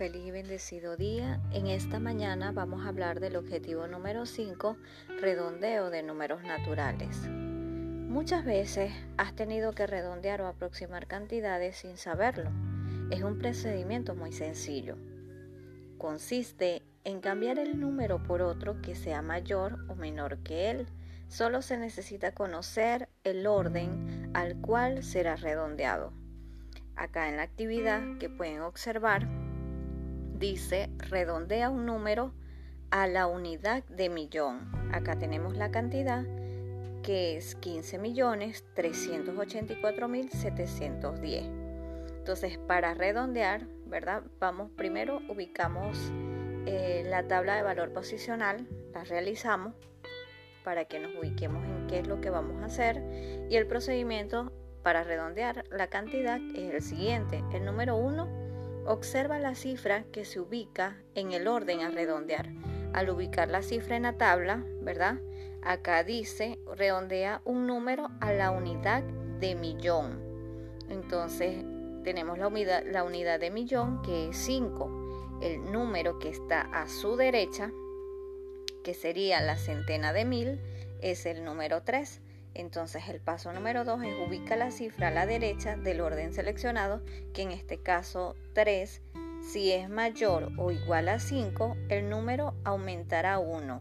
feliz y bendecido día. En esta mañana vamos a hablar del objetivo número 5, redondeo de números naturales. Muchas veces has tenido que redondear o aproximar cantidades sin saberlo. Es un procedimiento muy sencillo. Consiste en cambiar el número por otro que sea mayor o menor que él. Solo se necesita conocer el orden al cual será redondeado. Acá en la actividad que pueden observar, dice redondea un número a la unidad de millón. Acá tenemos la cantidad que es 15.384.710. Entonces, para redondear, ¿verdad? Vamos primero, ubicamos eh, la tabla de valor posicional, la realizamos para que nos ubiquemos en qué es lo que vamos a hacer y el procedimiento para redondear la cantidad es el siguiente. El número 1 observa la cifra que se ubica en el orden a redondear. Al ubicar la cifra en la tabla, ¿verdad? Acá dice redondea un número a la unidad de millón. Entonces tenemos la unidad, la unidad de millón que es 5. El número que está a su derecha, que sería la centena de mil, es el número 3. Entonces el paso número 2 es ubica la cifra a la derecha del orden seleccionado, que en este caso 3. Si es mayor o igual a 5, el número aumentará 1.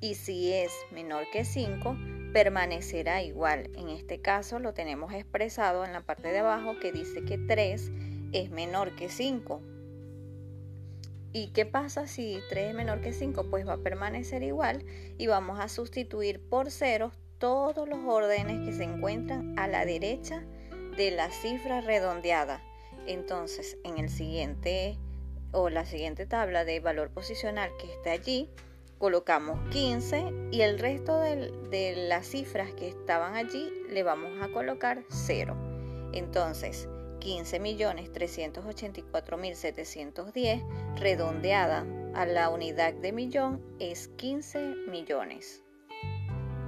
Y si es menor que 5, permanecerá igual. En este caso lo tenemos expresado en la parte de abajo que dice que 3 es menor que 5. ¿Y qué pasa si 3 es menor que 5? Pues va a permanecer igual y vamos a sustituir por ceros todos los órdenes que se encuentran a la derecha de la cifra redondeada. Entonces, en el siguiente o la siguiente tabla de valor posicional que está allí, colocamos 15 y el resto de, de las cifras que estaban allí le vamos a colocar 0. Entonces, 15.384.710 redondeada a la unidad de millón es 15 millones.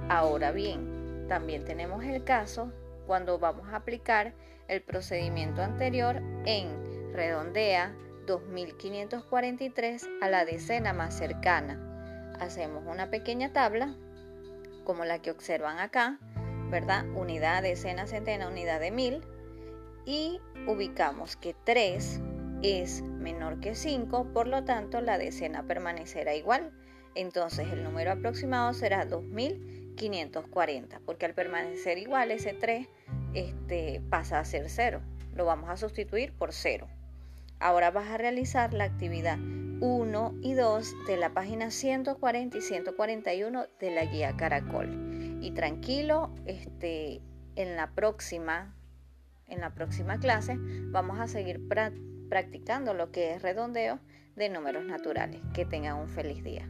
Ahora bien, también tenemos el caso cuando vamos a aplicar el procedimiento anterior en redondea 2543 a la decena más cercana. Hacemos una pequeña tabla como la que observan acá, ¿verdad? Unidad, decena, centena, unidad de mil y ubicamos que 3 es menor que 5, por lo tanto la decena permanecerá igual. Entonces el número aproximado será 2000 540, porque al permanecer igual ese 3 este, pasa a ser 0. Lo vamos a sustituir por 0. Ahora vas a realizar la actividad 1 y 2 de la página 140 y 141 de la guía Caracol. Y tranquilo, este, en la próxima en la próxima clase vamos a seguir practicando lo que es redondeo de números naturales. Que tengan un feliz día.